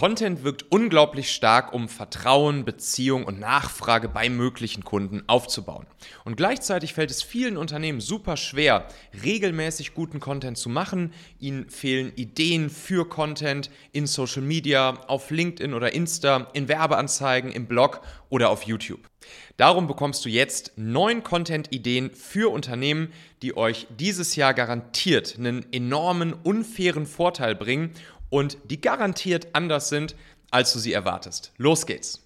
Content wirkt unglaublich stark, um Vertrauen, Beziehung und Nachfrage bei möglichen Kunden aufzubauen. Und gleichzeitig fällt es vielen Unternehmen super schwer, regelmäßig guten Content zu machen. Ihnen fehlen Ideen für Content in Social Media, auf LinkedIn oder Insta, in Werbeanzeigen, im Blog oder auf YouTube. Darum bekommst du jetzt neun Content-Ideen für Unternehmen, die euch dieses Jahr garantiert einen enormen, unfairen Vorteil bringen und die garantiert anders sind, als du sie erwartest. Los geht's!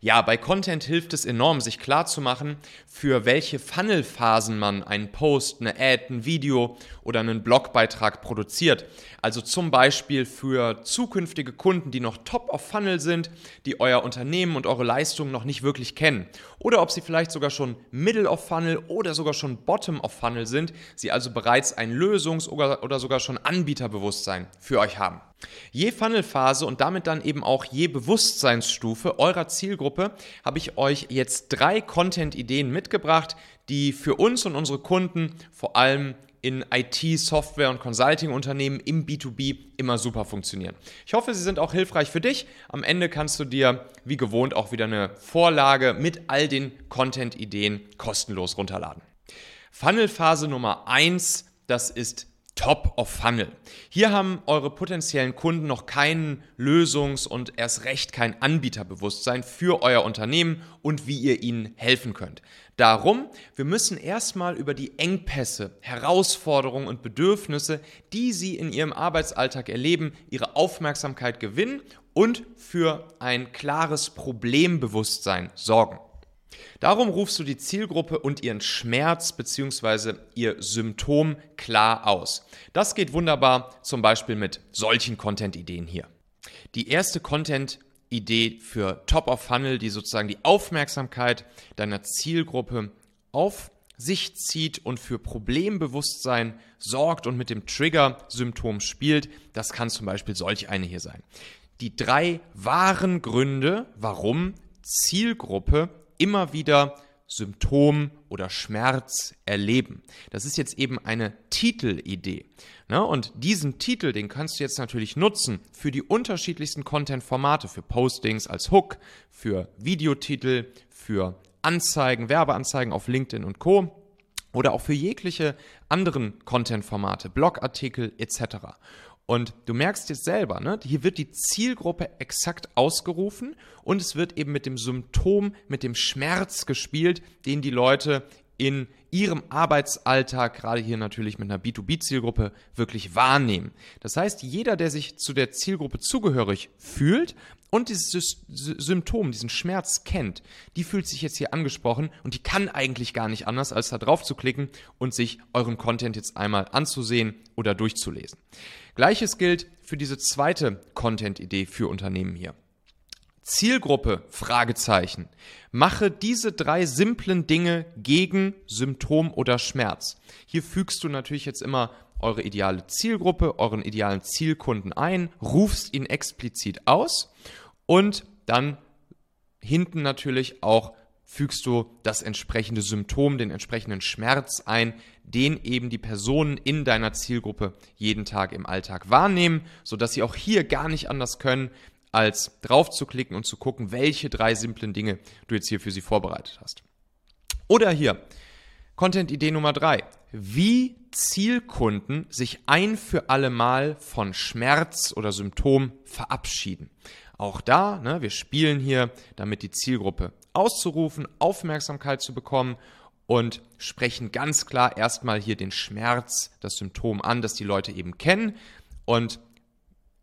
Ja, bei Content hilft es enorm, sich klarzumachen, für welche Funnel-Phasen man einen Post, eine Ad, ein Video oder einen Blogbeitrag produziert. Also zum Beispiel für zukünftige Kunden, die noch top of Funnel sind, die euer Unternehmen und eure Leistungen noch nicht wirklich kennen. Oder ob sie vielleicht sogar schon Middle of Funnel oder sogar schon Bottom of Funnel sind, sie also bereits ein Lösungs- oder sogar schon Anbieterbewusstsein für euch haben. Je Funnelphase und damit dann eben auch je Bewusstseinsstufe eurer Zielgruppe habe ich euch jetzt drei Content-Ideen mitgebracht, die für uns und unsere Kunden vor allem in IT, Software und Consulting-Unternehmen im B2B immer super funktionieren. Ich hoffe, sie sind auch hilfreich für dich. Am Ende kannst du dir wie gewohnt auch wieder eine Vorlage mit all den Content-Ideen kostenlos runterladen. Funnelphase Nummer 1, das ist Top of Funnel. Hier haben eure potenziellen Kunden noch kein Lösungs- und erst recht kein Anbieterbewusstsein für euer Unternehmen und wie ihr ihnen helfen könnt. Darum, wir müssen erstmal über die Engpässe, Herausforderungen und Bedürfnisse, die sie in ihrem Arbeitsalltag erleben, ihre Aufmerksamkeit gewinnen und für ein klares Problembewusstsein sorgen. Darum rufst du die Zielgruppe und ihren Schmerz bzw. ihr Symptom klar aus. Das geht wunderbar zum Beispiel mit solchen Content-Ideen hier. Die erste Content-Idee für Top of Funnel, die sozusagen die Aufmerksamkeit deiner Zielgruppe auf sich zieht und für Problembewusstsein sorgt und mit dem Trigger-Symptom spielt, das kann zum Beispiel solch eine hier sein. Die drei wahren Gründe, warum Zielgruppe immer wieder Symptom oder Schmerz erleben. Das ist jetzt eben eine Titelidee. Ne? Und diesen Titel, den kannst du jetzt natürlich nutzen für die unterschiedlichsten Content-Formate, für Postings als Hook, für Videotitel, für Anzeigen, Werbeanzeigen auf LinkedIn und Co. Oder auch für jegliche anderen Content-Formate, Blogartikel etc. Und du merkst jetzt selber, ne? hier wird die Zielgruppe exakt ausgerufen und es wird eben mit dem Symptom, mit dem Schmerz gespielt, den die Leute in ihrem Arbeitsalltag, gerade hier natürlich mit einer B2B-Zielgruppe, wirklich wahrnehmen. Das heißt, jeder, der sich zu der Zielgruppe zugehörig fühlt und dieses Symptom, diesen Schmerz kennt, die fühlt sich jetzt hier angesprochen und die kann eigentlich gar nicht anders, als da drauf zu klicken und sich euren Content jetzt einmal anzusehen oder durchzulesen. Gleiches gilt für diese zweite Content-Idee für Unternehmen hier. Zielgruppe, Fragezeichen. Mache diese drei simplen Dinge gegen Symptom oder Schmerz. Hier fügst du natürlich jetzt immer eure ideale Zielgruppe, euren idealen Zielkunden ein, rufst ihn explizit aus und dann hinten natürlich auch fügst du das entsprechende Symptom, den entsprechenden Schmerz ein, den eben die Personen in deiner Zielgruppe jeden Tag im Alltag wahrnehmen, sodass sie auch hier gar nicht anders können, als drauf zu klicken und zu gucken, welche drei simplen Dinge du jetzt hier für sie vorbereitet hast. Oder hier, Content-Idee Nummer drei. Wie Zielkunden sich ein für alle Mal von Schmerz oder Symptom verabschieden. Auch da, ne, wir spielen hier, damit die Zielgruppe auszurufen, Aufmerksamkeit zu bekommen und sprechen ganz klar erstmal hier den Schmerz, das Symptom an, das die Leute eben kennen und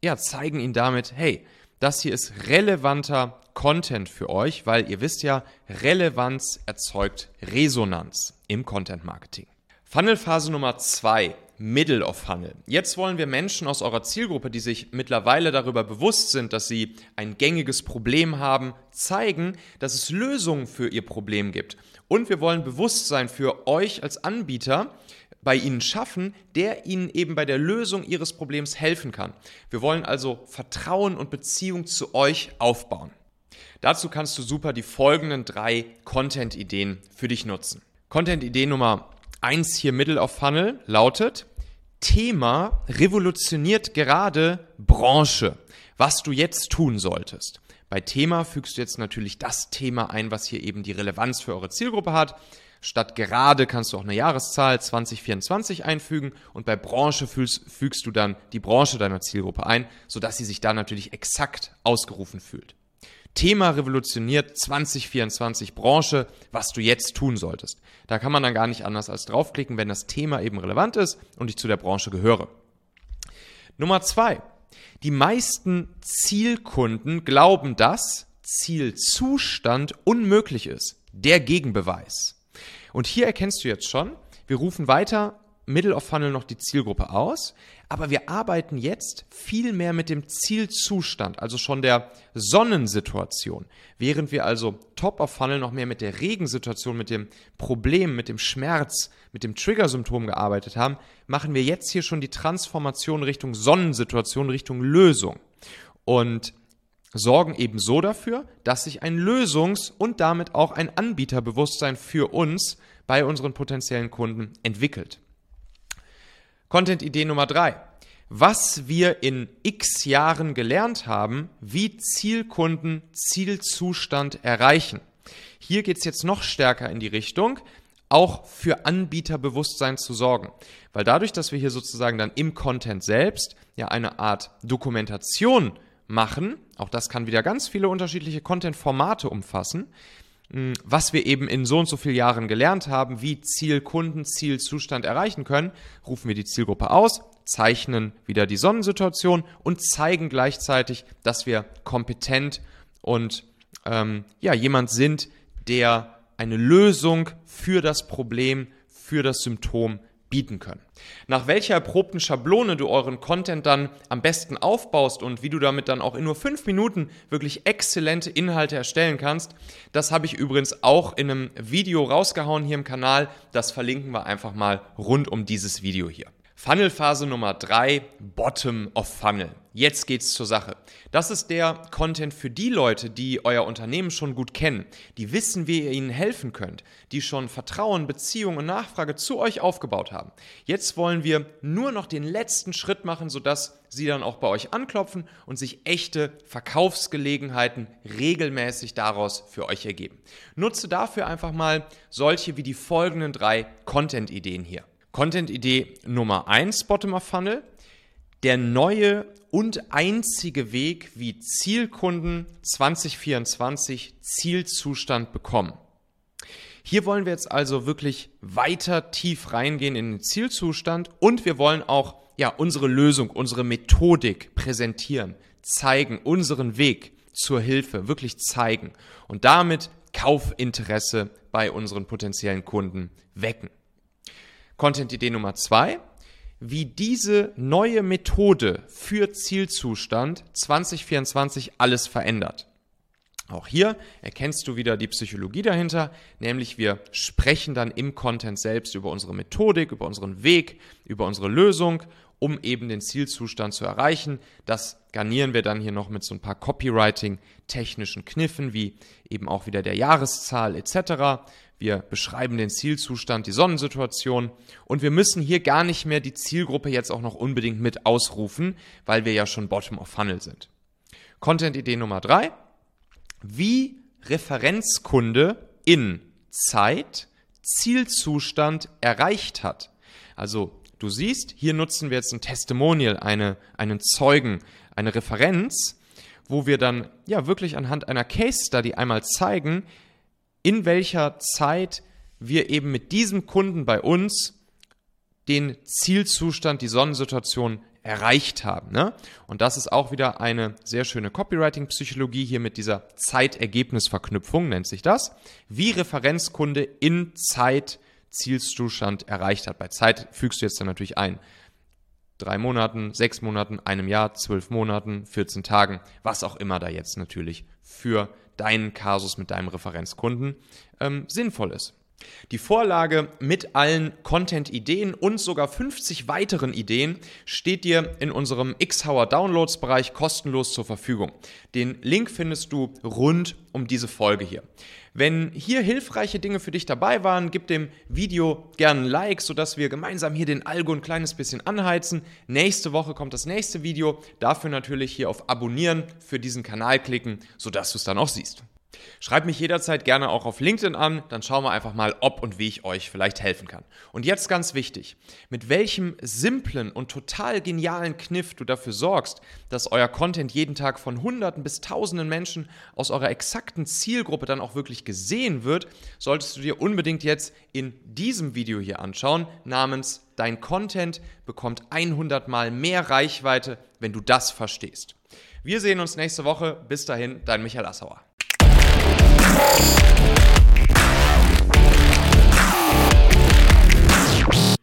ja, zeigen ihnen damit, hey, das hier ist relevanter Content für euch, weil ihr wisst ja, Relevanz erzeugt Resonanz im Content Marketing. Funnelphase Nummer zwei Middle of Funnel. Jetzt wollen wir Menschen aus eurer Zielgruppe, die sich mittlerweile darüber bewusst sind, dass sie ein gängiges Problem haben, zeigen, dass es Lösungen für ihr Problem gibt. Und wir wollen Bewusstsein für euch als Anbieter bei ihnen schaffen, der ihnen eben bei der Lösung ihres Problems helfen kann. Wir wollen also Vertrauen und Beziehung zu euch aufbauen. Dazu kannst du super die folgenden drei Content-Ideen für dich nutzen. Content-Idee Nummer 1 hier Middle of Funnel lautet Thema revolutioniert gerade Branche, was du jetzt tun solltest. Bei Thema fügst du jetzt natürlich das Thema ein, was hier eben die Relevanz für eure Zielgruppe hat. Statt gerade kannst du auch eine Jahreszahl 2024 einfügen und bei Branche fügst, fügst du dann die Branche deiner Zielgruppe ein, sodass sie sich da natürlich exakt ausgerufen fühlt. Thema revolutioniert 2024 Branche, was du jetzt tun solltest. Da kann man dann gar nicht anders als draufklicken, wenn das Thema eben relevant ist und ich zu der Branche gehöre. Nummer zwei. Die meisten Zielkunden glauben, dass Zielzustand unmöglich ist. Der Gegenbeweis. Und hier erkennst du jetzt schon, wir rufen weiter Middle of Funnel noch die Zielgruppe aus, aber wir arbeiten jetzt viel mehr mit dem Zielzustand, also schon der Sonnensituation. Während wir also Top of Funnel noch mehr mit der Regensituation, mit dem Problem, mit dem Schmerz, mit dem Triggersymptom gearbeitet haben, machen wir jetzt hier schon die Transformation Richtung Sonnensituation, Richtung Lösung. Und sorgen ebenso dafür, dass sich ein Lösungs- und damit auch ein Anbieterbewusstsein für uns bei unseren potenziellen Kunden entwickelt. Content-Idee Nummer drei. Was wir in x Jahren gelernt haben, wie Zielkunden Zielzustand erreichen. Hier geht es jetzt noch stärker in die Richtung, auch für Anbieterbewusstsein zu sorgen. Weil dadurch, dass wir hier sozusagen dann im Content selbst ja eine Art Dokumentation machen, auch das kann wieder ganz viele unterschiedliche Content-Formate umfassen, hm, was wir eben in so und so vielen Jahren gelernt haben, wie Zielkunden Zielzustand erreichen können, rufen wir die Zielgruppe aus, zeichnen wieder die Sonnensituation und zeigen gleichzeitig, dass wir kompetent und ähm, ja, jemand sind, der eine Lösung für das Problem, für das Symptom bieten können. Nach welcher erprobten Schablone du euren Content dann am besten aufbaust und wie du damit dann auch in nur fünf Minuten wirklich exzellente Inhalte erstellen kannst, das habe ich übrigens auch in einem Video rausgehauen hier im Kanal. Das verlinken wir einfach mal rund um dieses Video hier. Funnelphase Nummer drei Bottom of Funnel. Jetzt geht's zur Sache. Das ist der Content für die Leute, die euer Unternehmen schon gut kennen, die wissen, wie ihr ihnen helfen könnt, die schon Vertrauen, Beziehung und Nachfrage zu euch aufgebaut haben. Jetzt wollen wir nur noch den letzten Schritt machen, sodass sie dann auch bei euch anklopfen und sich echte Verkaufsgelegenheiten regelmäßig daraus für euch ergeben. Nutze dafür einfach mal solche wie die folgenden drei Content-Ideen hier. Content-Idee Nummer 1 Bottom-of-Funnel. Der neue und einzige Weg, wie Zielkunden 2024 Zielzustand bekommen. Hier wollen wir jetzt also wirklich weiter tief reingehen in den Zielzustand und wir wollen auch ja, unsere Lösung, unsere Methodik präsentieren, zeigen, unseren Weg zur Hilfe wirklich zeigen und damit Kaufinteresse bei unseren potenziellen Kunden wecken. Content-Idee Nummer zwei, wie diese neue Methode für Zielzustand 2024 alles verändert. Auch hier erkennst du wieder die Psychologie dahinter, nämlich wir sprechen dann im Content selbst über unsere Methodik, über unseren Weg, über unsere Lösung, um eben den Zielzustand zu erreichen. Das garnieren wir dann hier noch mit so ein paar Copywriting-technischen Kniffen, wie eben auch wieder der Jahreszahl etc. Wir beschreiben den Zielzustand, die Sonnensituation und wir müssen hier gar nicht mehr die Zielgruppe jetzt auch noch unbedingt mit ausrufen, weil wir ja schon Bottom of Funnel sind. Content-Idee Nummer drei. Wie Referenzkunde in Zeit Zielzustand erreicht hat. Also du siehst, hier nutzen wir jetzt ein Testimonial, eine, einen Zeugen, eine Referenz, wo wir dann ja wirklich anhand einer Case Study einmal zeigen, in welcher Zeit wir eben mit diesem Kunden bei uns den Zielzustand, die Sonnensituation erreicht haben. Ne? Und das ist auch wieder eine sehr schöne Copywriting-Psychologie hier mit dieser Zeitergebnisverknüpfung, nennt sich das. Wie Referenzkunde in Zeit Zielzustand erreicht hat. Bei Zeit fügst du jetzt dann natürlich ein. Drei Monaten, sechs Monaten, einem Jahr, zwölf Monaten, 14 Tagen, was auch immer da jetzt natürlich für deinen Kasus mit deinem Referenzkunden ähm, sinnvoll ist. Die Vorlage mit allen Content-Ideen und sogar 50 weiteren Ideen steht dir in unserem Xhauer Downloads-Bereich kostenlos zur Verfügung. Den Link findest du rund um diese Folge hier. Wenn hier hilfreiche Dinge für dich dabei waren, gib dem Video gerne ein Like, sodass wir gemeinsam hier den Algo ein kleines bisschen anheizen. Nächste Woche kommt das nächste Video. Dafür natürlich hier auf Abonnieren für diesen Kanal klicken, sodass du es dann auch siehst. Schreibt mich jederzeit gerne auch auf LinkedIn an, dann schauen wir einfach mal, ob und wie ich euch vielleicht helfen kann. Und jetzt ganz wichtig, mit welchem simplen und total genialen Kniff du dafür sorgst, dass euer Content jeden Tag von Hunderten bis Tausenden Menschen aus eurer exakten Zielgruppe dann auch wirklich gesehen wird, solltest du dir unbedingt jetzt in diesem Video hier anschauen, namens Dein Content bekommt 100 mal mehr Reichweite, wenn du das verstehst. Wir sehen uns nächste Woche. Bis dahin, dein Michael Assauer.